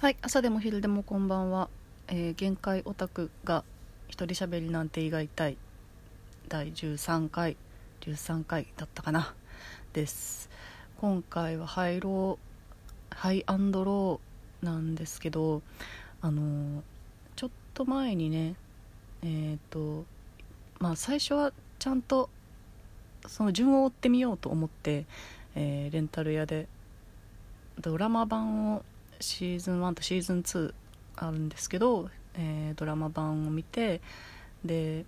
はい朝でも昼でもこんばんは、えー限界オタクが一人喋りなんて胃が痛い。第13回13回だったかな。です。今回はハイローハイアンドローなんですけどあのーちょっと前にねえっ、とまあ最初はちゃんとその順を追ってみようと思って、えレンタル屋でドラマ版をシーズン1とシーズン2あるんですけど、えードラマ版を見てで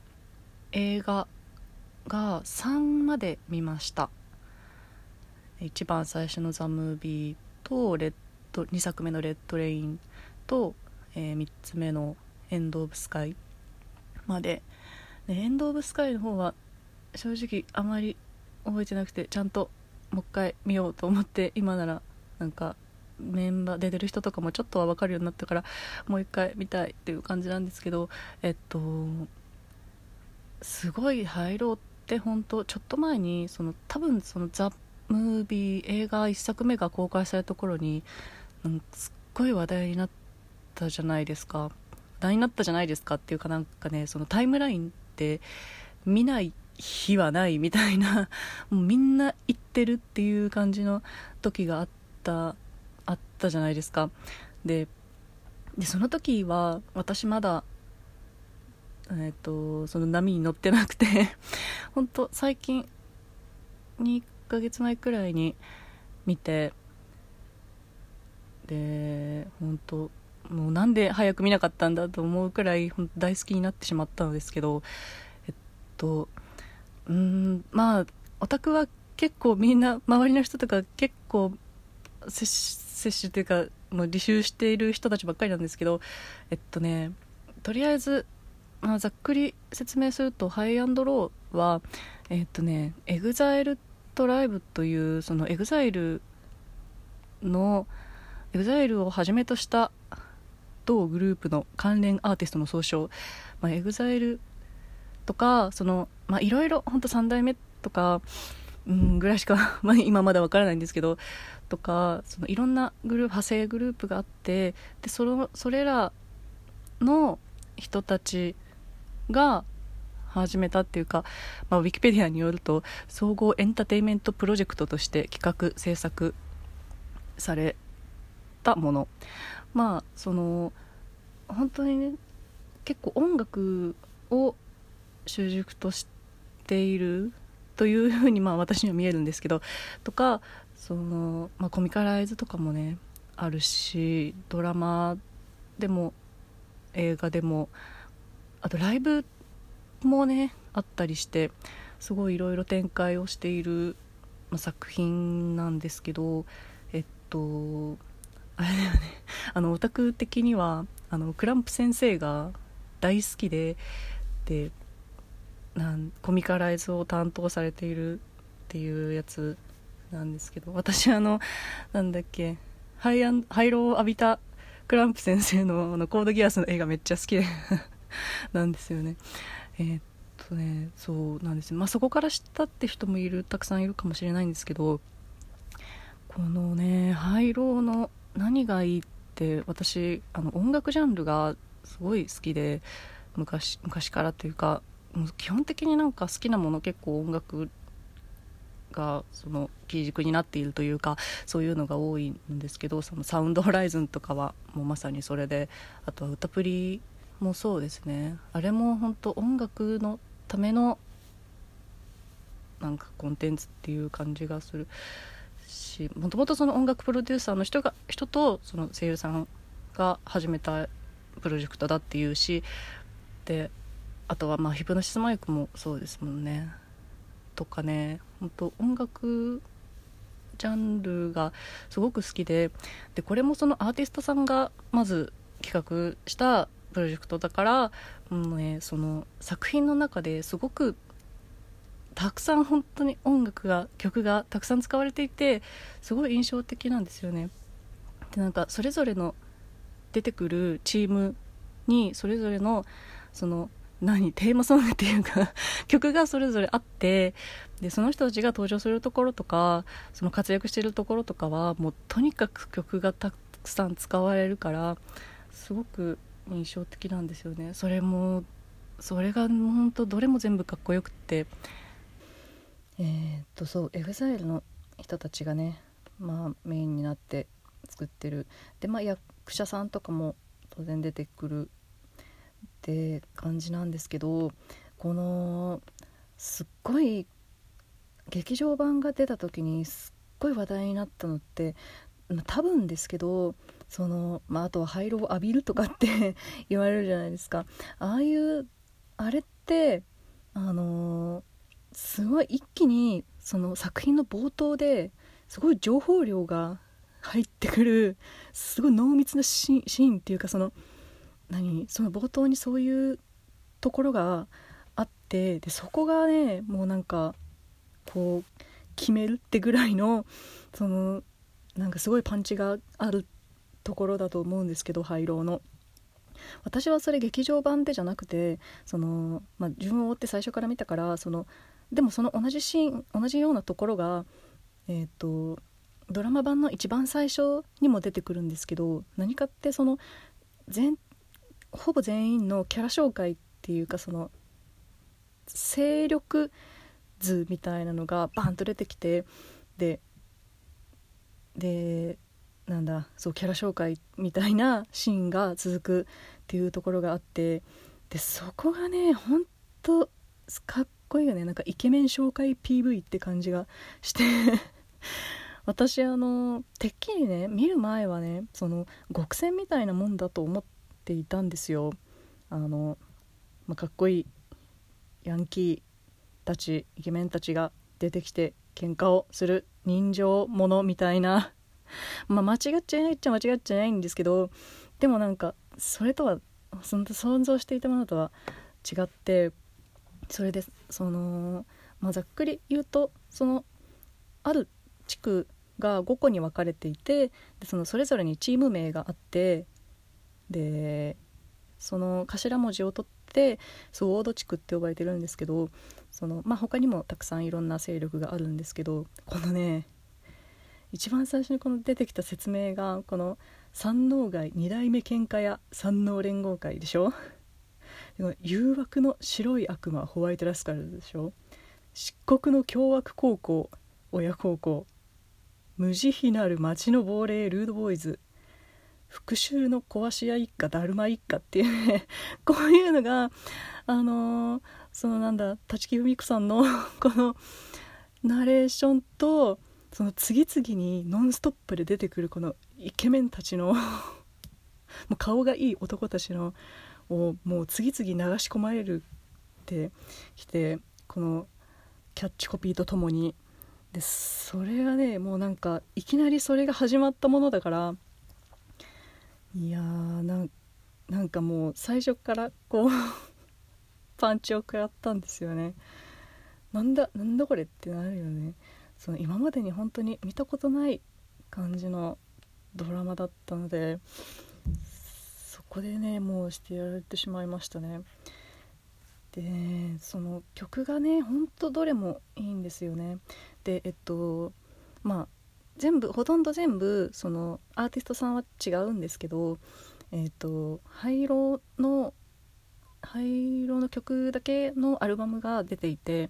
映画が3まで見ました。一番最初の「ザ・ムービーとレッド2作目の「レッド・レインと」え3つ目の「エンド・オブ・スカイ」まで。でエンド・オブ・スカイの方は正直あまり覚えてなくてちゃんともう一回見ようと思って今ならなんかメンバー出てる人とかもちょっとは分かるようになったからもう一回見たいっていう感じなんですけどえっとすごい入ろうって本当ちょっと前にその多分その「ザ・ムービー映画1作目が公開された頃になんすっごい話題になったじゃないですか。話題になったじゃないですかっていうかなんかねそのタイムラインって見ない日はないみたいなもうみんな言ってるっていう感じの時があったあったじゃないですか。でその時は私まだえっ、とその波に乗ってなくて 本当最近2ヶ月前くらいに見てで本当もうなんで早く見なかったんだと思うくらいほんと大好きになってしまったのですけどえっとうんまあオタクは結構みんな周りの人とか結構摂取摂取というかもう履修している人たちばっかりなんですけどえっとねとりあえず、まあ、ざっくり説明するとハイアンドローはえっとねエグザイルトライブというそのエグザイルのエグザイルをはじめとした同グループの関連アーティストの総称、まあ、エグザイルとかそのまあいろいろ本当3代目とかうんぐらいしか、まあ、今まだわからないんですけどとかそのいろんなグループ派生グループがあってでそのそれらの人たちが始めたっていうか、まあ、ウィキペディアによると総合エンターテインメントプロジェクトとして企画制作されたもの。まあその本当にね結構音楽を習熟としているというふうにまあ私には見えるんですけどとかその、まあ、コミカライズとかもねあるしドラマでも映画でもあとライブもねあったりしてすごいいろいろ展開をしている、まあ、作品なんですけどえっとあれだよね。あのオタク的にはあのクランプ先生が大好きででなんコミカライズを担当されているっていうやつなんですけど私あのなんだっけハイアンハイローを浴びたクランプ先生のあのコードギアスの映画めっちゃ好きで なんですよね。えーっとねそうなんですよ。まあそこから知ったって人もいるたくさんいるかもしれないんですけどこのねハイローの何がいいって私あの音楽ジャンルがすごい好きで昔昔からというかもう基本的になんか好きなもの結構音楽がその基軸になっているというかそういうのが多いんですけどそのサウンドホライズンとかはもうまさにそれであとは歌プリもそうですね。あれも本当音楽のためのなんかコンテンツっていう感じがするしもともとその音楽プロデューサーの人が人とその声優さんが始めたプロジェクトだっていうしであとはまあヒプノシスマイクもそうですもんねとかね本当音楽ジャンルがすごく好きででこれもそのアーティストさんがまず企画したプロジェクトだからもう、ね、その作品の中ですごくたくさん本当に音楽が曲がたくさん使われていてすごい印象的なんですよね。でなんかそれぞれの出てくるチームにそれぞれのその何テーマソングっていうか 曲がそれぞれあってでその人たちが登場するところとかその活躍してるところとかはもうとにかく曲がたくさん使われるからすごく印象的なんですよね。それもそれが本当どれも全部かっこよくって。えー、っとそう EXILE の人たちがねまあメインになって作ってる。でまあ役者さんとかも当然出てくるって感じなんですけどこのすっごい劇場版が出た時にすっごい話題になったのって多分ですけどその、まあ、あとは灰色を浴びるとかって 言われるじゃないですか。ああいうあれってあの、すごい一気にその作品の冒頭ですごい情報量が入ってくるすごい濃密なシーンっていうかその何その冒頭にそういうところがあってでそこがねもうなんかこう決めるってぐらいのそのなんかすごいパンチがあるところだと思うんですけど廃炉の。私はそれ劇場版でじゃなくてその、まあ、自分を追って最初から見たからそのでもその同じシーン同じようなところが、えーと、ドラマ版の一番最初にも出てくるんですけど何かってその全ほぼ全員のキャラ紹介っていうかその勢力図みたいなのがバンと出てきてででなんだそうキャラ紹介みたいなシーンが続くっていうところがあってでそこがねほんとかっこいいよね。なんかイケメン紹介 PV って感じがして。私あのてっきりね見る前はねその極戦みたいなもんだと思ってていたんですよ。あの、まあ、かっこいいヤンキーたちイケメンたちが出てきて喧嘩をする人情ものみたいな。ま間違っちゃいないっちゃ間違っちゃいないんですけどでもなんかそれとはその想像していたものとは違ってそれでその、まあ、ざっくり言うとそのある地区が5個に分かれていてでそのそれぞれにチーム名があってでその頭文字を取ってスウォード地区って呼ばれてるんですけどその、まあ、他にもたくさんいろんな勢力があるんですけどこのね一番最初にこの出てきた説明がこの山王街二代目喧嘩屋山王連合会でしょ？誘惑の白い悪魔ホワイトラスカルでしょ？漆黒の凶悪高校親孝行無慈悲なる町の亡霊ルードボーイズ復讐の壊し屋一家だるま一家っていうね こういうのがあのー、そのなんだ立木文子さんの このナレーションとその次々にノンストップで出てくるこのイケメンたちの もう顔がいい男たちのをもう次々流し込まれるってきてこのキャッチコピーとともに。でそれがねもうなんかいきなりそれが始まったものだからいやーなんかもう最初からこうパンチを食らったんですよね。なんだなんだこれってなるよね。その今までに本当に見たことない感じのドラマだったのでそこでねもうしてやられてしまいましたね。でその曲がねほんとどれもいいんですよね。でえっとまあ全部ほとんど全部そのアーティストさんは違うんですけどえっと灰色の灰色の曲だけのアルバムが出ていて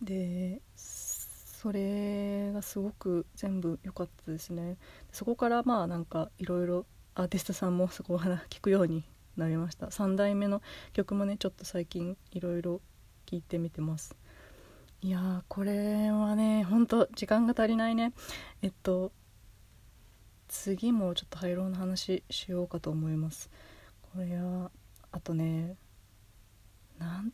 でそれがすごく全部良かったですね。そこからまあなんかいろいろアーティストさんもそこを聞くようになりました。3代目の曲もねちょっと最近いろいろ聴いてみてます。いやこれはねほんと時間が足りないね。えっと次もちょっと廃炉の話しようかと思います。これはあとねなん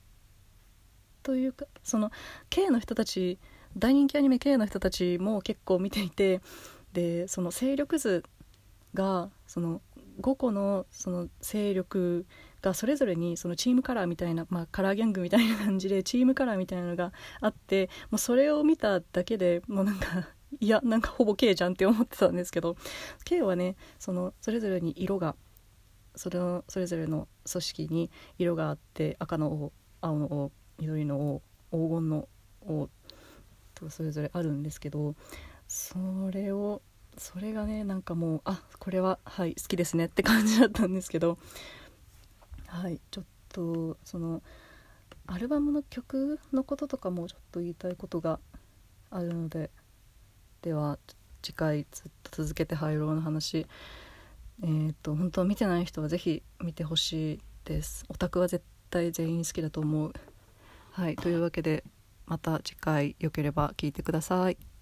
というかその K の人たち大人気アニメ K の人たちも結構見ていてでその勢力図がその5個のその勢力がそれぞれにそのチームカラーみたいな、まあ、カラーギャングみたいな感じで チームカラーみたいなのがあってもうそれを見ただけでもうなんかいやなんかほぼ K じゃんって思ってたんですけど K はねそのそれぞれに色がそれのそれぞれの組織に色があって赤の王青の王緑の王黄金の王とそれぞれあるんですけどそれをそれがねなんかもうあこれははい好きですねって感じだったんですけどはい。ちょっとそのアルバムの曲のこととかもちょっと言いたいことがあるのででは次回ずっと続けて入ろうの話。えっ、ー、と本当見てない人は是非見てほしいです。オタクは絶対全員好きだと思う。はい。というわけでまた次回よければ聞いてください。